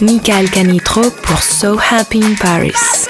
Michael Canitro pour So Happy in Paris.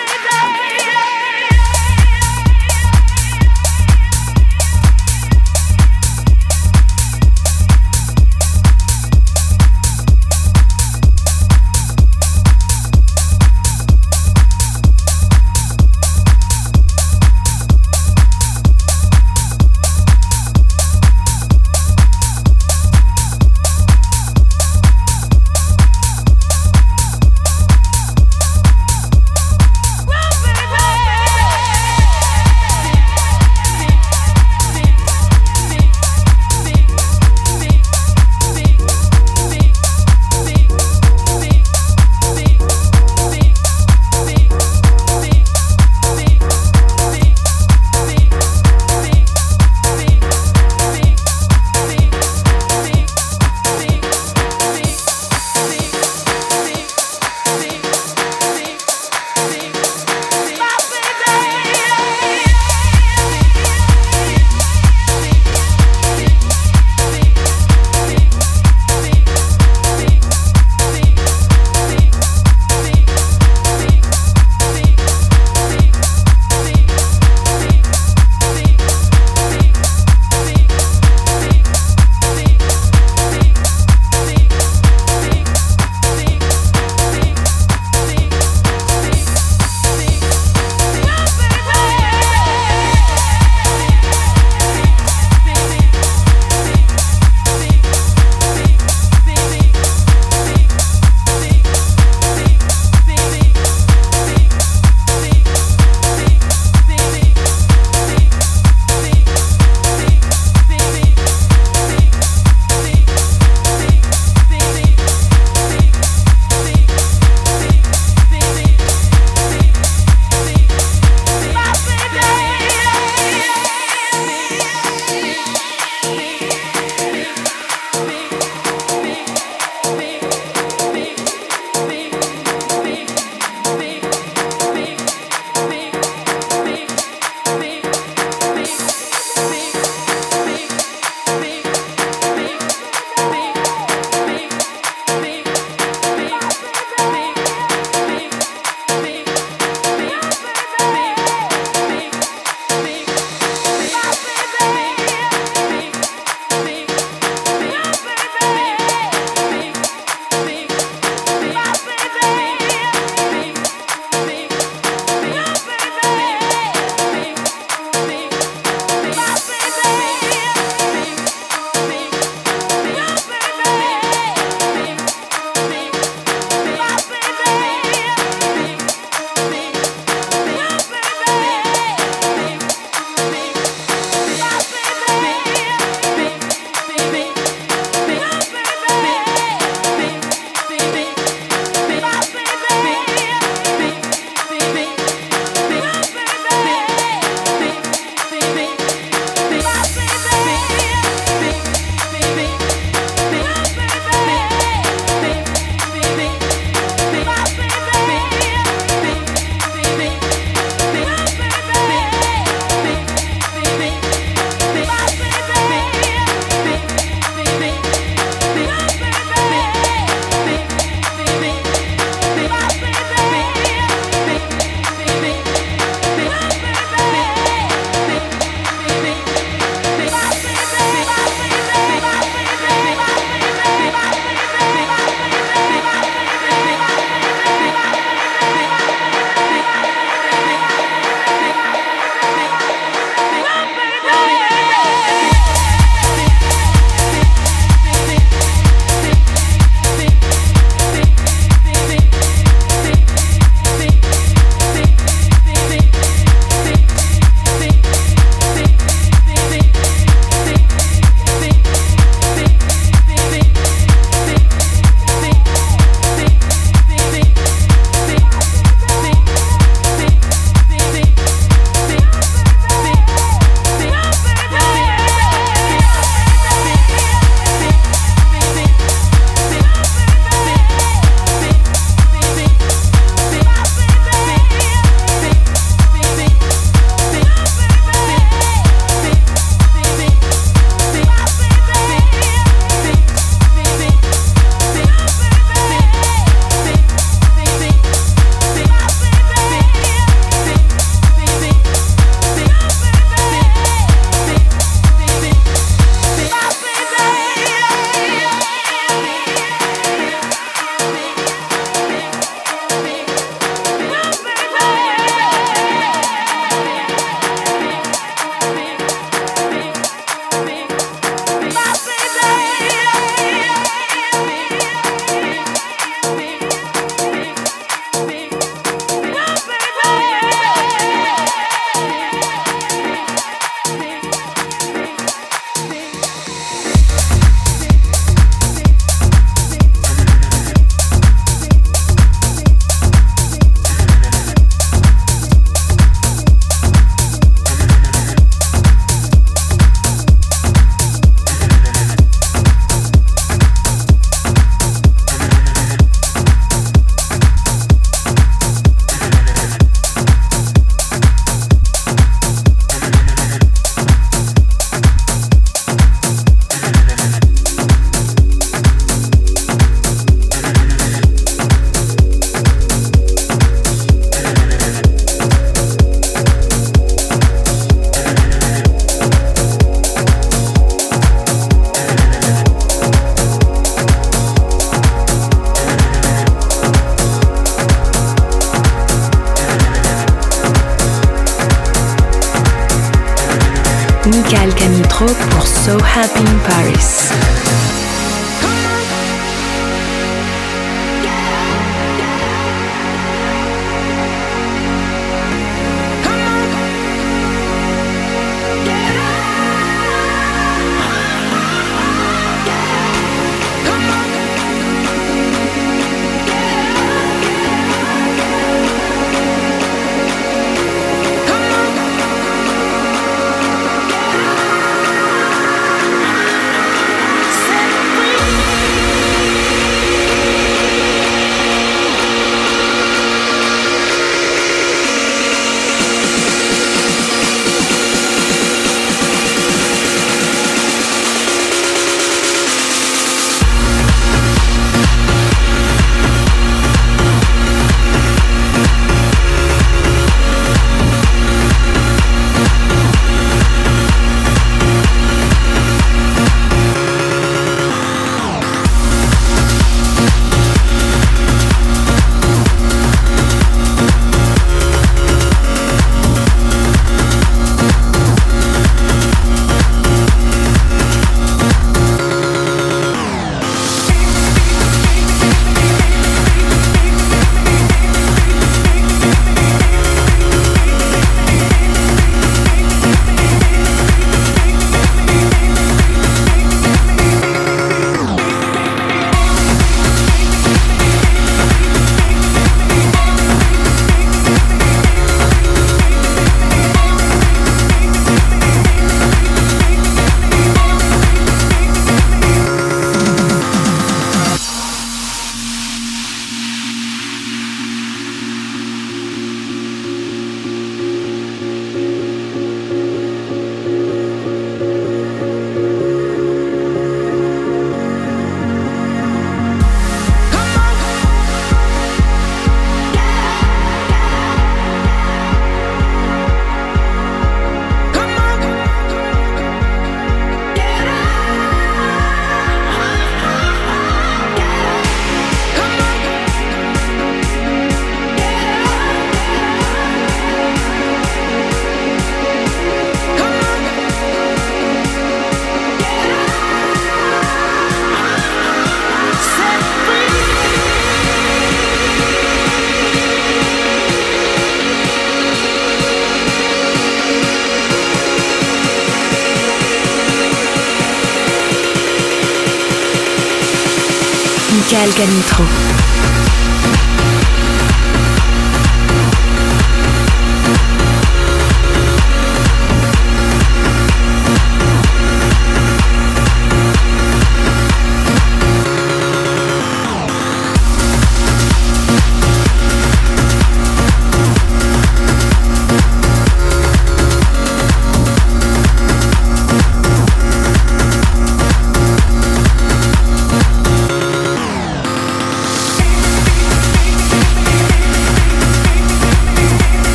Michael Canitro.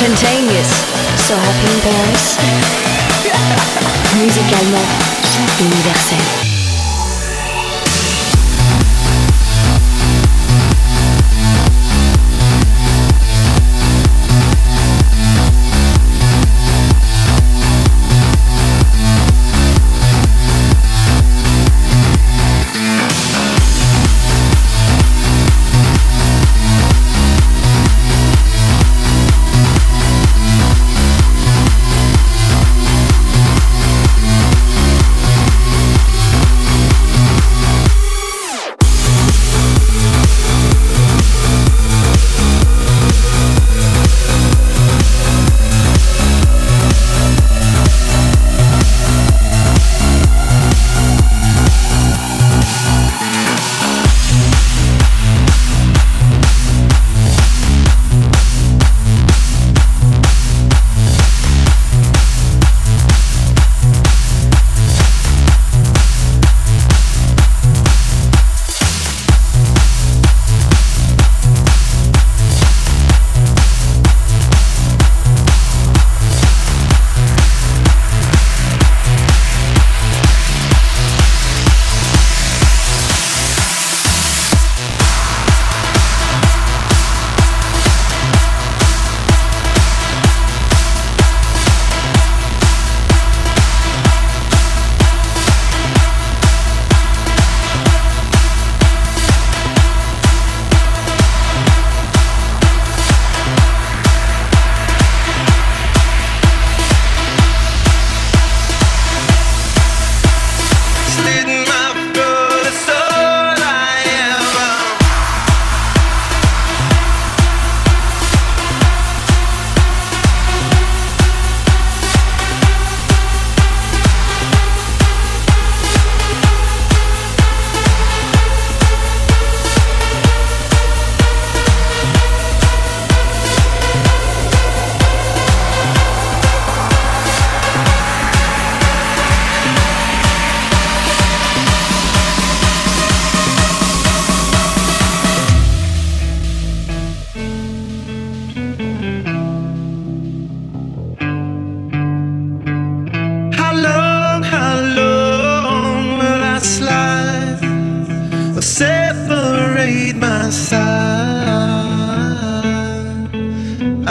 Spontaneous. So happy in Paris. Musicalement, universel.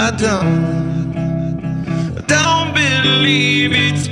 I don't, believe it's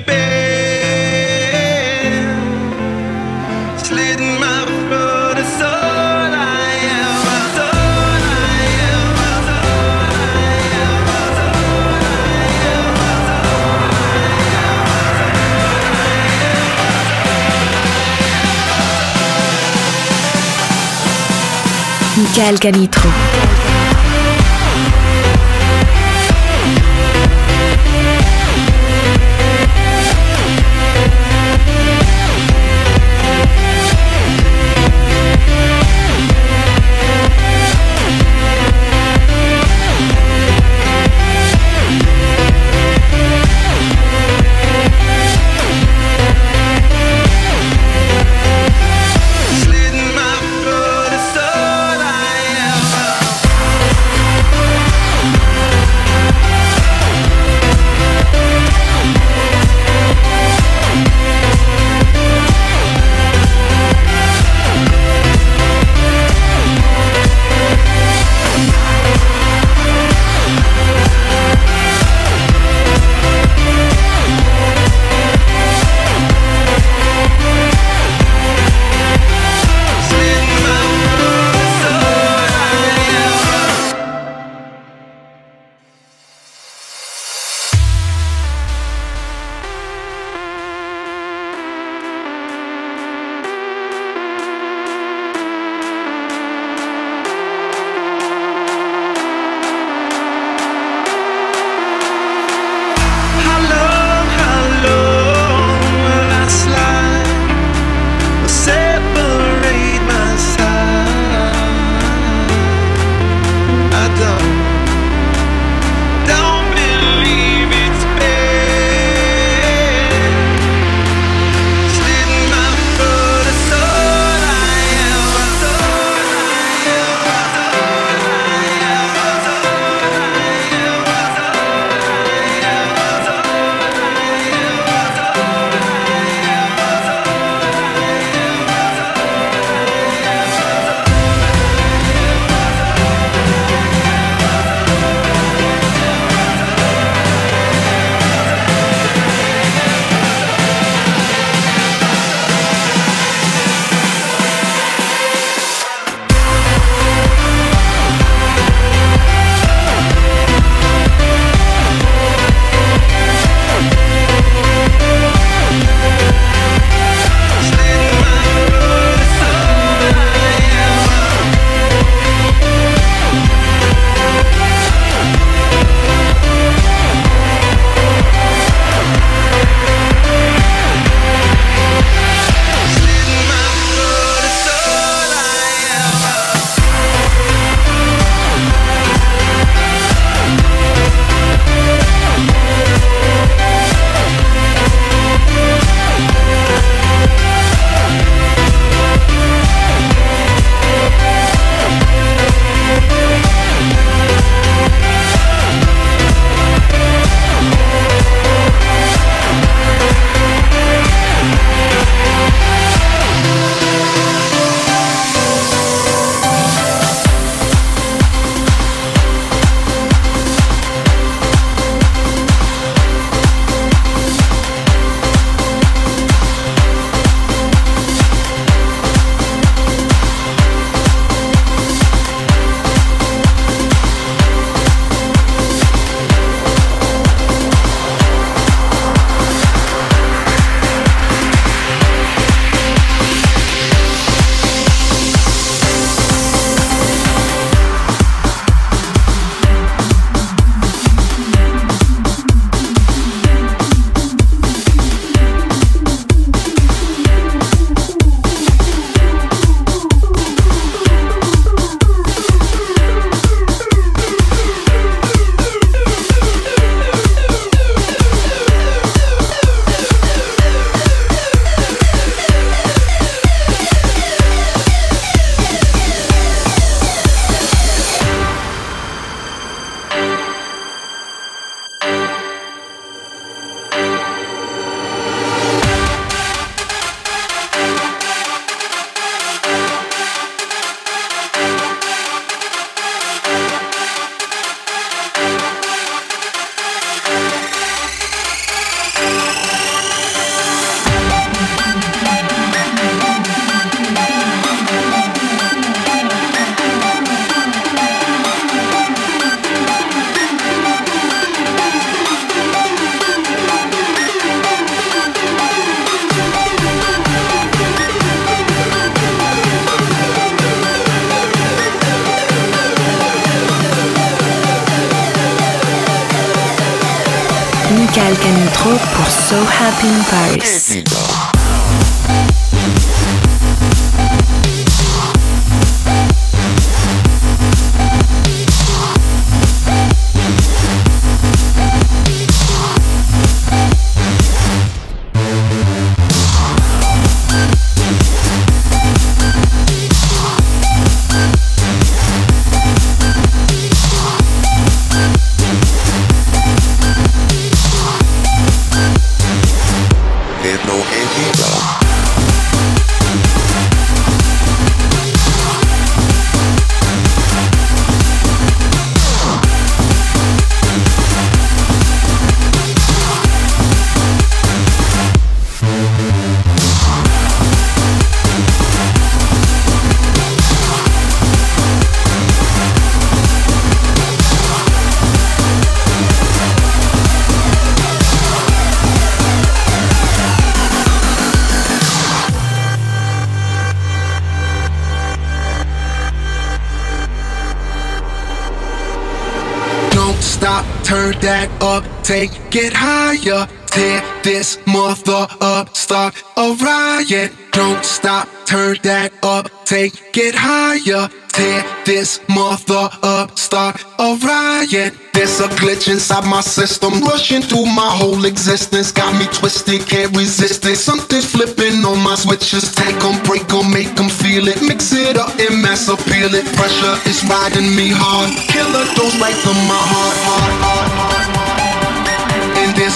take it higher. Tear this mother up, start a riot. Don't stop, turn that up, take it higher. Tear this mother up, start a riot. There's a glitch inside my system, rushing through my whole existence. Got me twisted, can't resist it. Something's flipping on my switches. Take them, break them, make them feel it. Mix it up and mass appeal it. Pressure is riding me hard. Killer dose right through my heart, heart, heart, heart,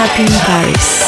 Happy in Paris.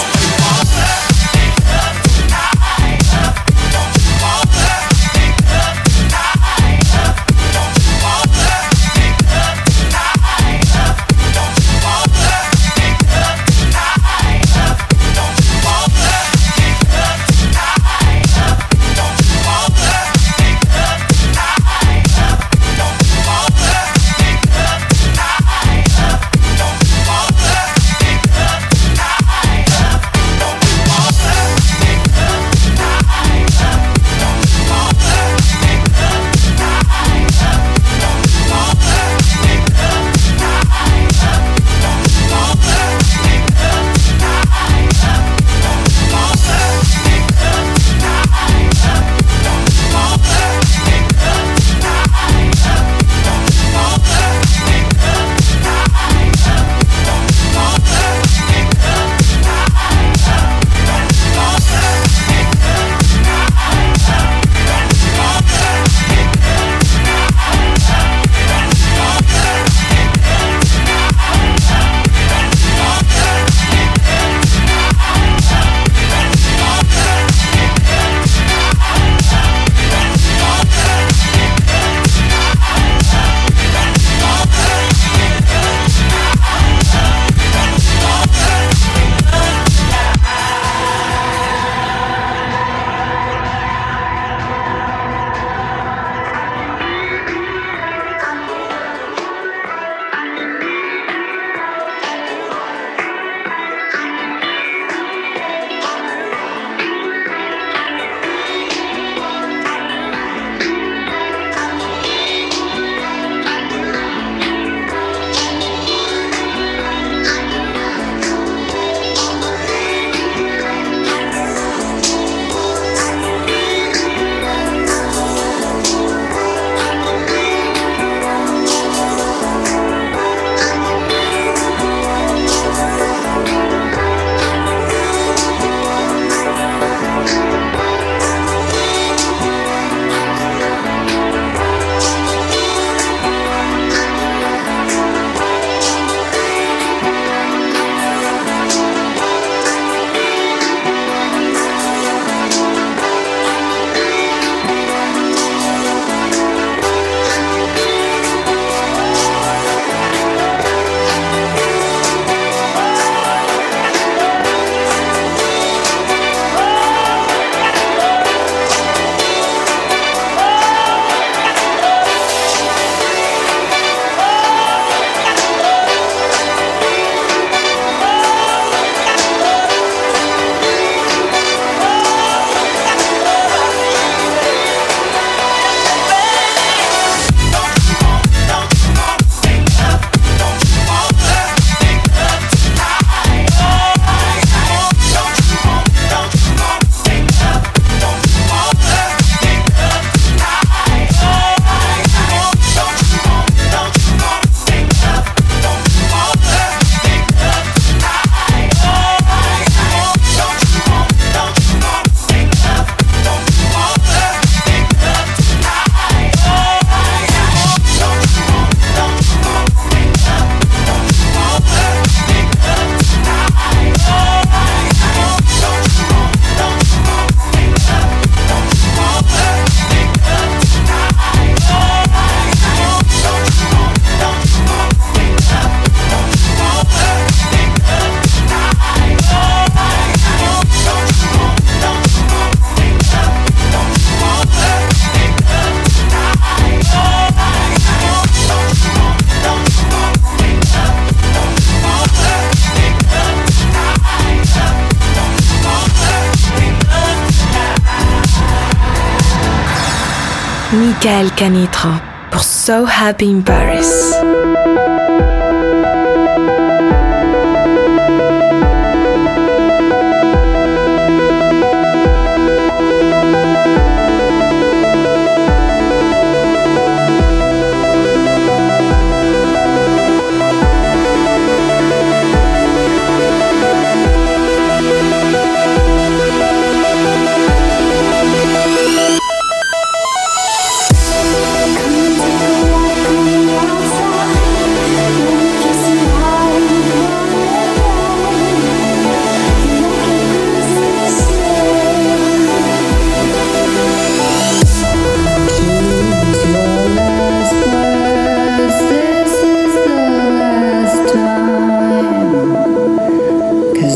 Michael Canitrot pour So Happy in Paris.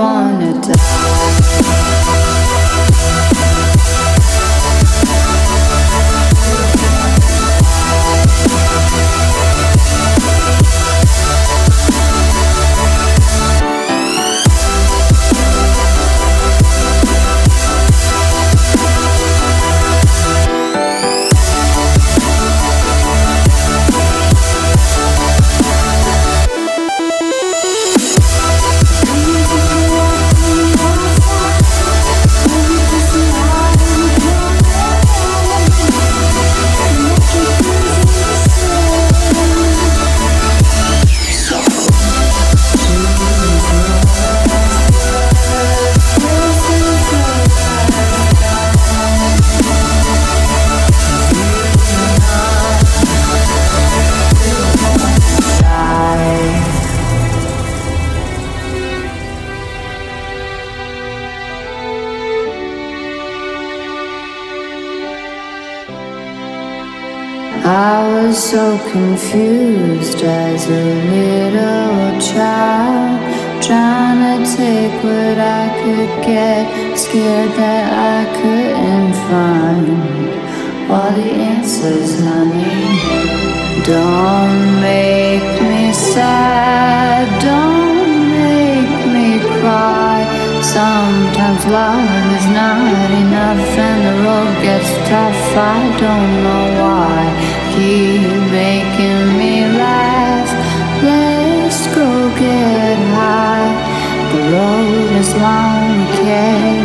want. Confused as a little child, trying to take what I could get, scared that I couldn't find all the answers, honey. Don't make me sad, don't make me cry. Sometimes love is not enough and the road gets tough. I don't know why road is long, on.